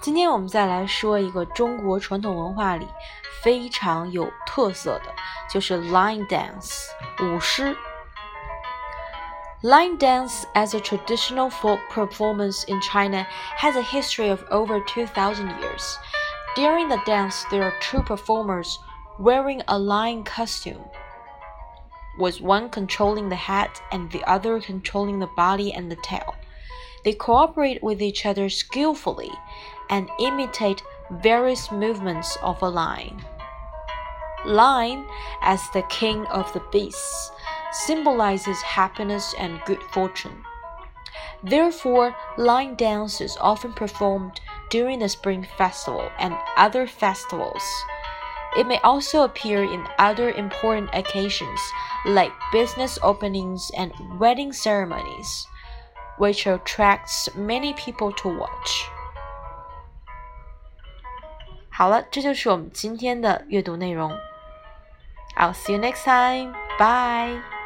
今天我们再来说一个中国传统文化里非常有特色的，就是 lion dance 舞狮。Lion dance as a traditional folk performance in China has a history of over 2,000 years. During the dance, there are two performers wearing a lion costume, with one controlling the head and the other controlling the body and the tail. They cooperate with each other skillfully and imitate various movements of a lion. Lion, as the king of the beasts, symbolizes happiness and good fortune. Therefore, lion dance is often performed during the Spring Festival and other festivals. It may also appear in other important occasions like business openings and wedding ceremonies, which attracts many people to watch. 好了，这就是我们今天的阅读内容。I'll see you next time. Bye.